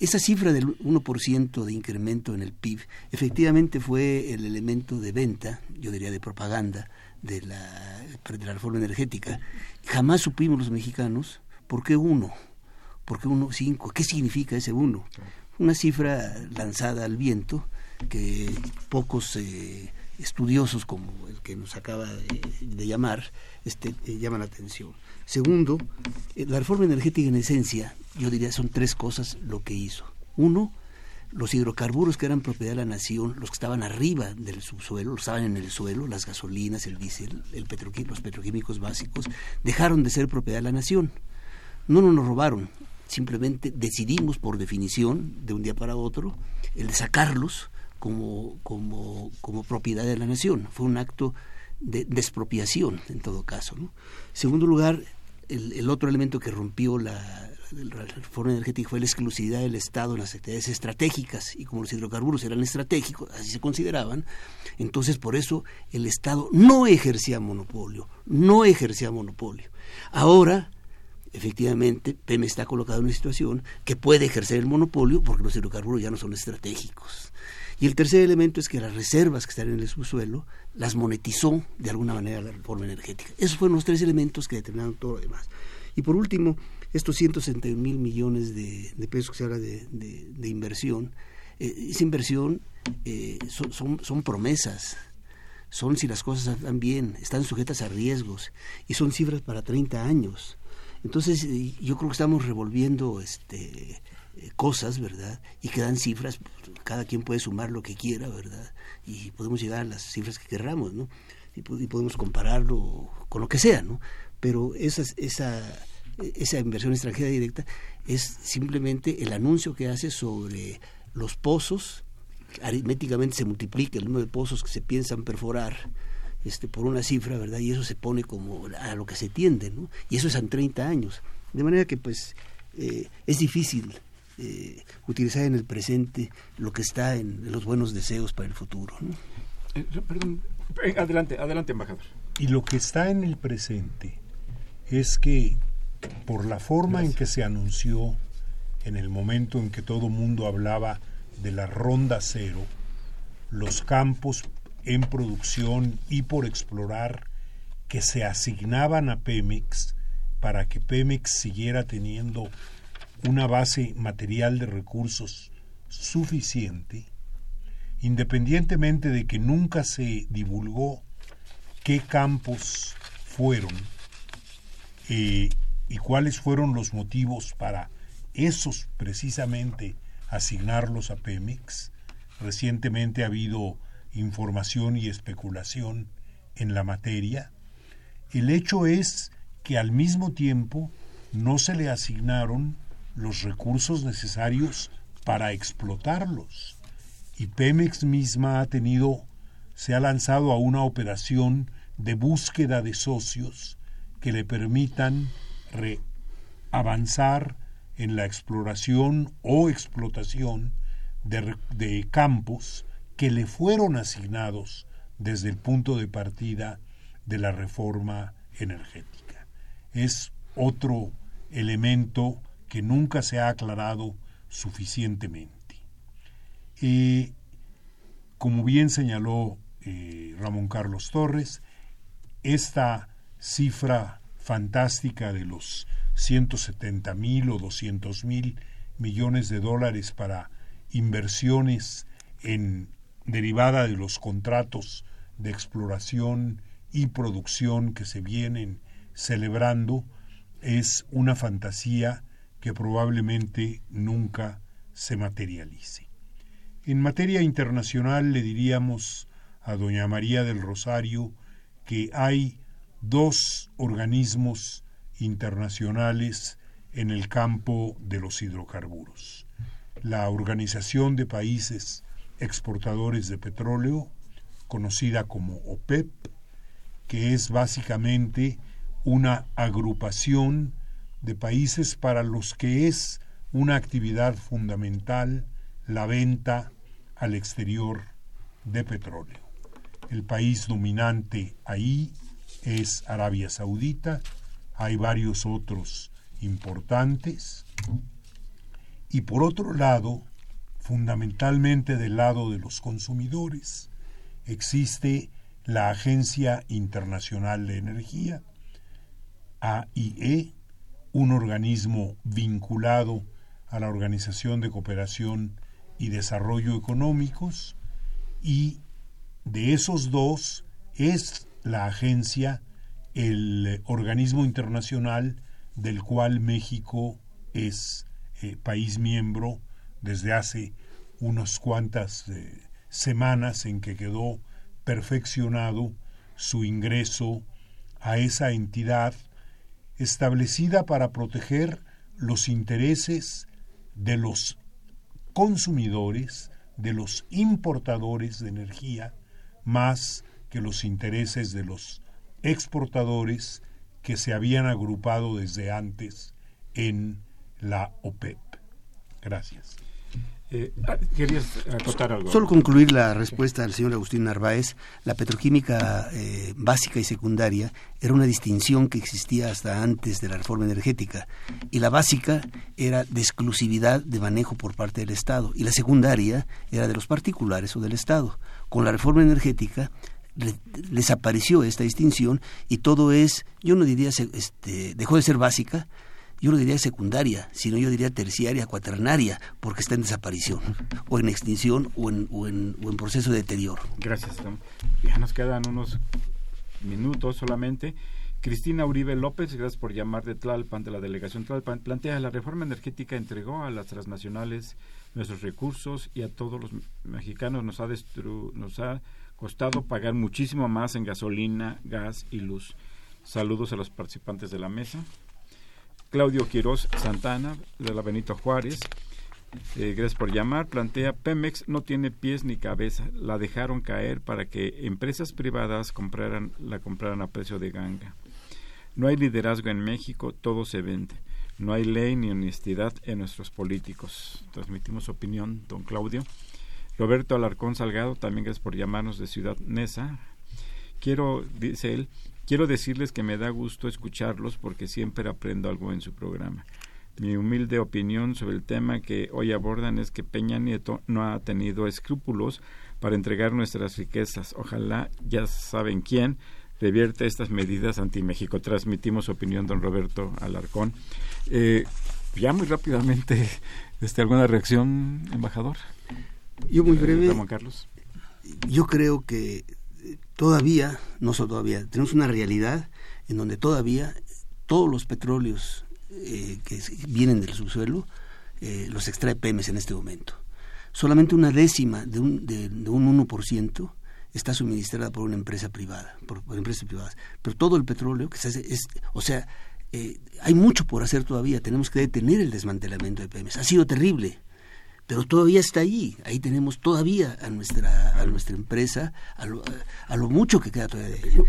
esa cifra del 1% de incremento en el PIB efectivamente fue el elemento de venta, yo diría de propaganda, de la, de la reforma energética. Jamás supimos los mexicanos por qué uno, por qué uno cinco, qué significa ese uno. Una cifra lanzada al viento que pocos eh, estudiosos como el que nos acaba de, llamar este, eh, llaman la atención. Segundo, eh, la reforma energética en esencia, yo diría son tres cosas lo que hizo. Uno, los hidrocarburos que eran propiedad de la nación, los que estaban arriba del subsuelo, estaban en el suelo, las gasolinas, el diésel, el los petroquímicos básicos, dejaron de ser propiedad de la nación. No nos robaron, simplemente decidimos por definición, de un día para otro, el de sacarlos como, como, como propiedad de la nación. Fue un acto de expropiación, en todo caso. En segundo lugar, el, el otro elemento que rompió la, la reforma energética fue la exclusividad del Estado en las actividades estratégicas y como los hidrocarburos eran estratégicos, así se consideraban, entonces por eso el Estado no ejercía monopolio, no ejercía monopolio. Ahora, efectivamente, PEME está colocado en una situación que puede ejercer el monopolio porque los hidrocarburos ya no son estratégicos. Y el tercer elemento es que las reservas que están en el subsuelo las monetizó de alguna manera la reforma energética. Esos fueron los tres elementos que determinaron todo lo demás. Y por último, estos 161 mil millones de, pesos que se habla de, inversión, eh, esa inversión eh, son, promesas, son si las cosas están bien, están sujetas a riesgos y son cifras para 30 años. Entonces eh, yo creo que estamos revolviendo este cosas, ¿verdad? Y quedan cifras, cada quien puede sumar lo que quiera, ¿verdad? Y podemos llegar a las cifras que querramos, ¿no? Y, podemos compararlo con lo que sea, ¿no? Pero esa, esa esa inversión extranjera directa es simplemente el anuncio que hace sobre los pozos, aritméticamente se multiplica el número de pozos que se piensan perforar este, por una cifra, ¿verdad? Y eso se pone como a lo que se tiende, ¿no? Y eso es en 30 años. De manera que, pues, eh, es difícil eh, utilizar en el presente lo que está en, los buenos deseos para el futuro. Eh, perdón, adelante, adelante, embajador. Y lo que está en el presente es que por la forma en que se anunció en el momento en que todo mundo hablaba de la ronda cero, los campos en producción y por explorar que se asignaban a Pemex para que Pemex siguiera teniendo una base material de recursos suficiente, independientemente de que nunca se divulgó qué campos fueron, eh, y cuáles fueron los motivos para esos precisamente asignarlos a Pemex. Recientemente ha habido información y especulación en la materia El hecho es que al mismo tiempo no se le asignaron los recursos necesarios para explotarlos. Y Pemex misma ha tenido, se ha lanzado a una operación de búsqueda de socios que le permitan avanzar en la exploración o explotación de, de campos que le fueron asignados desde el punto de partida de la reforma energética. Es otro elemento que nunca se ha aclarado suficientemente. Eh, como bien señaló eh, Ramón Carlos Torres, esta cifra fantástica de los 170 mil o 200 mil millones de dólares para inversiones en derivada de los contratos de exploración y producción que se vienen celebrando es una fantasía que probablemente nunca se materialice. En materia internacional le diríamos a doña María del Rosario que hay dos organismos internacionales en el campo de los hidrocarburos. La Organización de Países Exportadores de Petróleo, conocida como OPEP, que es básicamente una agrupación de países para los que es una actividad fundamental la venta al exterior de petróleo. El país dominante ahí es Arabia Saudita, hay varios otros importantes. Y por otro lado, fundamentalmente del lado de los consumidores, existe la Agencia Internacional de Energía, AIE, un organismo vinculado a la Organización de Cooperación y Desarrollo Económicos, y de esos dos es la agencia el organismo internacional del cual México es eh, país miembro desde hace unas cuantas eh, semanas en que quedó perfeccionado su ingreso a esa entidad establecida para proteger los intereses de los consumidores, de los importadores de energía, más que los intereses de los exportadores que se habían agrupado desde antes en la OPEP. Gracias. Eh, ah, ¿Querías acotar algo? Solo concluir la respuesta del señor Agustín Narváez. La petroquímica eh, básica y secundaria era una distinción que existía hasta antes de la reforma energética. Y la básica era de exclusividad de manejo por parte del Estado. Y la secundaria era de los particulares o del Estado. Con la reforma energética desapareció esta distinción y todo es, yo no diría, este, dejó de ser básica, yo no diría secundaria, sino yo diría terciaria, cuaternaria, porque está en desaparición, o en extinción, o en, o en, o en proceso de deterioro. Gracias. Ya nos quedan unos minutos solamente. Cristina Uribe López, gracias por llamar de Tlalpan, de la delegación Tlalpan, plantea la reforma energética entregó a las transnacionales nuestros recursos y a todos los mexicanos nos ha, nos ha costado pagar muchísimo más en gasolina, gas y luz. Saludos a los participantes de la mesa. Claudio Quiroz Santana, de la Benito Juárez. Eh, gracias por llamar. Plantea, Pemex no tiene pies ni cabeza. La dejaron caer para que empresas privadas compraran, la compraran a precio de ganga. No hay liderazgo en México, todo se vende. No hay ley ni honestidad en nuestros políticos. Transmitimos opinión, don Claudio. Roberto Alarcón Salgado, también gracias por llamarnos de Ciudad Nesa. Quiero, dice él, Quiero decirles que me da gusto escucharlos porque siempre aprendo algo en su programa. Mi humilde opinión sobre el tema que hoy abordan es que Peña Nieto no ha tenido escrúpulos para entregar nuestras riquezas. Ojalá, ya saben quién, revierte estas medidas anti-México. Transmitimos opinión, don Roberto Alarcón. Eh, ya muy rápidamente, este, ¿alguna reacción, embajador? Yo muy breve. Eh, Carlos. Yo creo que todavía, no solo todavía, tenemos una realidad en donde todavía todos los petróleos eh, que vienen del subsuelo eh, los extrae Pemex en este momento. Solamente una décima de un, de, un 1% está suministrada por una empresa privada, por, por empresas privadas. Pero todo el petróleo que se hace es, o sea, eh, hay mucho por hacer todavía. Tenemos que detener el desmantelamiento de Pemex. Ha sido terrible, pero todavía está ahí. Ahí tenemos todavía a nuestra, a nuestra empresa, a lo, a lo mucho que queda todavía de ella.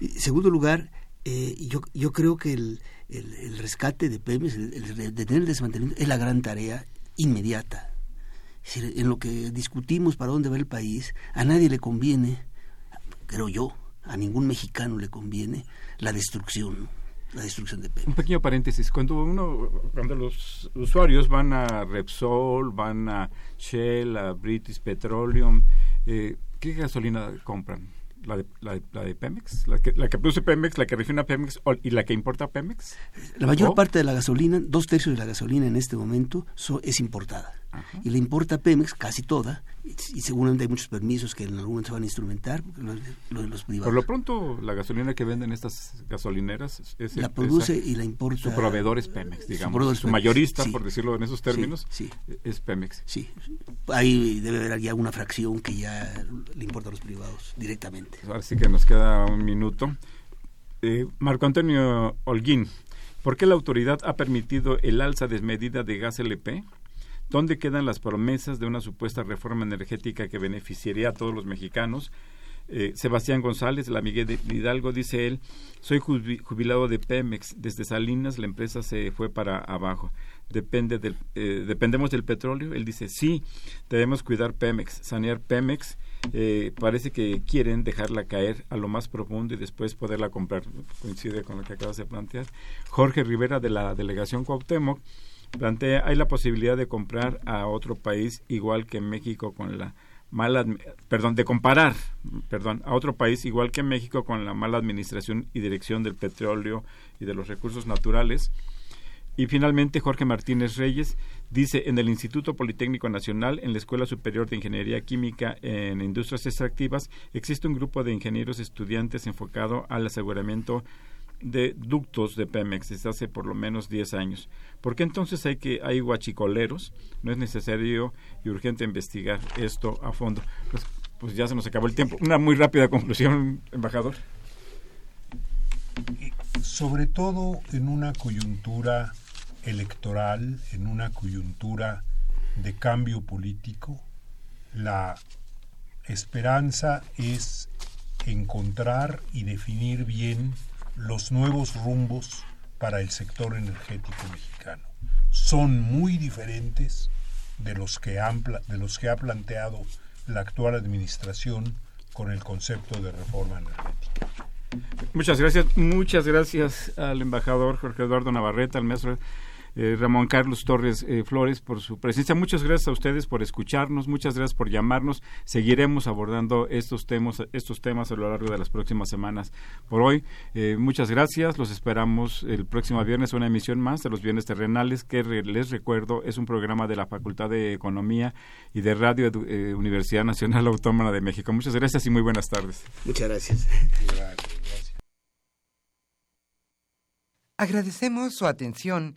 Y, segundo lugar, eh, yo, yo creo que el, el, el rescate de Pemex, el, el detener el desmantelamiento, es la gran tarea inmediata. Es decir, en lo que discutimos para dónde va el país, a nadie le conviene, creo yo, a ningún mexicano le conviene la destrucción la destrucción de Pemex. Un pequeño paréntesis, cuando uno, cuando los usuarios van a Repsol, van a Shell, a British Petroleum, eh, ¿qué gasolina compran? ¿La de, la, de, la de Pemex? ¿La que, ¿La que produce Pemex, la que refina Pemex y la que importa Pemex? La mayor ¿O? parte de la gasolina, dos tercios de la gasolina en este momento so, es importada. Ajá. Y la importa Pemex casi toda, y, seguramente hay muchos permisos que en algún momento se van a instrumentar, los, los, los privados. Por lo pronto, la gasolina que venden estas gasolineras es la produce esa, y la importa. Su proveedor es Pemex, digamos. Su, Pemex. mayorista, sí. por decirlo en esos términos, sí, sí. es Pemex. Sí, ahí debe haber ya una fracción que ya le importa a los privados directamente. Ahora sí que nos queda un minuto. Eh, Marco Antonio Holguín, ¿por qué la autoridad ha permitido el alza desmedida de gas LP? ¿Dónde quedan las promesas de una supuesta reforma energética que beneficiaría a todos los mexicanos? Eh, Sebastián González, la Miguel de Hidalgo, dice él, soy jubilado de Pemex, desde Salinas la empresa se fue para abajo. Depende del, eh, dependemos del petróleo. Él dice, sí, debemos cuidar Pemex, sanear Pemex. Eh, parece que quieren dejarla caer a lo más profundo y después poderla comprar. Coincide con lo que acabas de plantear. Jorge Rivera de la delegación Cuauhtémoc plantea, hay la posibilidad de comprar a otro país igual que México con la mala, perdón, de comparar, perdón, a otro país igual que México con la mala administración y dirección del petróleo y de los recursos naturales. Y finalmente Jorge Martínez Reyes dice en el Instituto Politécnico Nacional, en la Escuela Superior de Ingeniería Química en Industrias Extractivas, existe un grupo de ingenieros estudiantes enfocado al aseguramiento de ductos de Pemex desde hace por lo menos 10 años. ¿Por qué entonces hay que hay guachicoleros? No es necesario y urgente investigar esto a fondo. Pues, pues ya se nos acabó el tiempo. Una muy rápida conclusión, embajador. Sobre todo en una coyuntura electoral, en una coyuntura de cambio político, la esperanza es encontrar y definir bien los nuevos rumbos para el sector energético mexicano. Son muy diferentes de los que, han, de los que ha planteado la actual administración con el concepto de reforma energética. Muchas gracias, muchas gracias al embajador Jorge Eduardo Navarrete, al maestro eh, Ramón Carlos Torres eh, Flores por su presencia. Muchas gracias a ustedes por escucharnos, muchas gracias por llamarnos. Seguiremos abordando estos temas, estos temas a lo largo de las próximas semanas. Por hoy, eh, muchas gracias. Los esperamos el próximo viernes una emisión más de los bienes terrenales que re les recuerdo es un programa de la Facultad de Economía y de Radio eh, Universidad Nacional Autónoma de México. Muchas gracias y muy buenas tardes. Muchas gracias. Gracias. Agradecemos su atención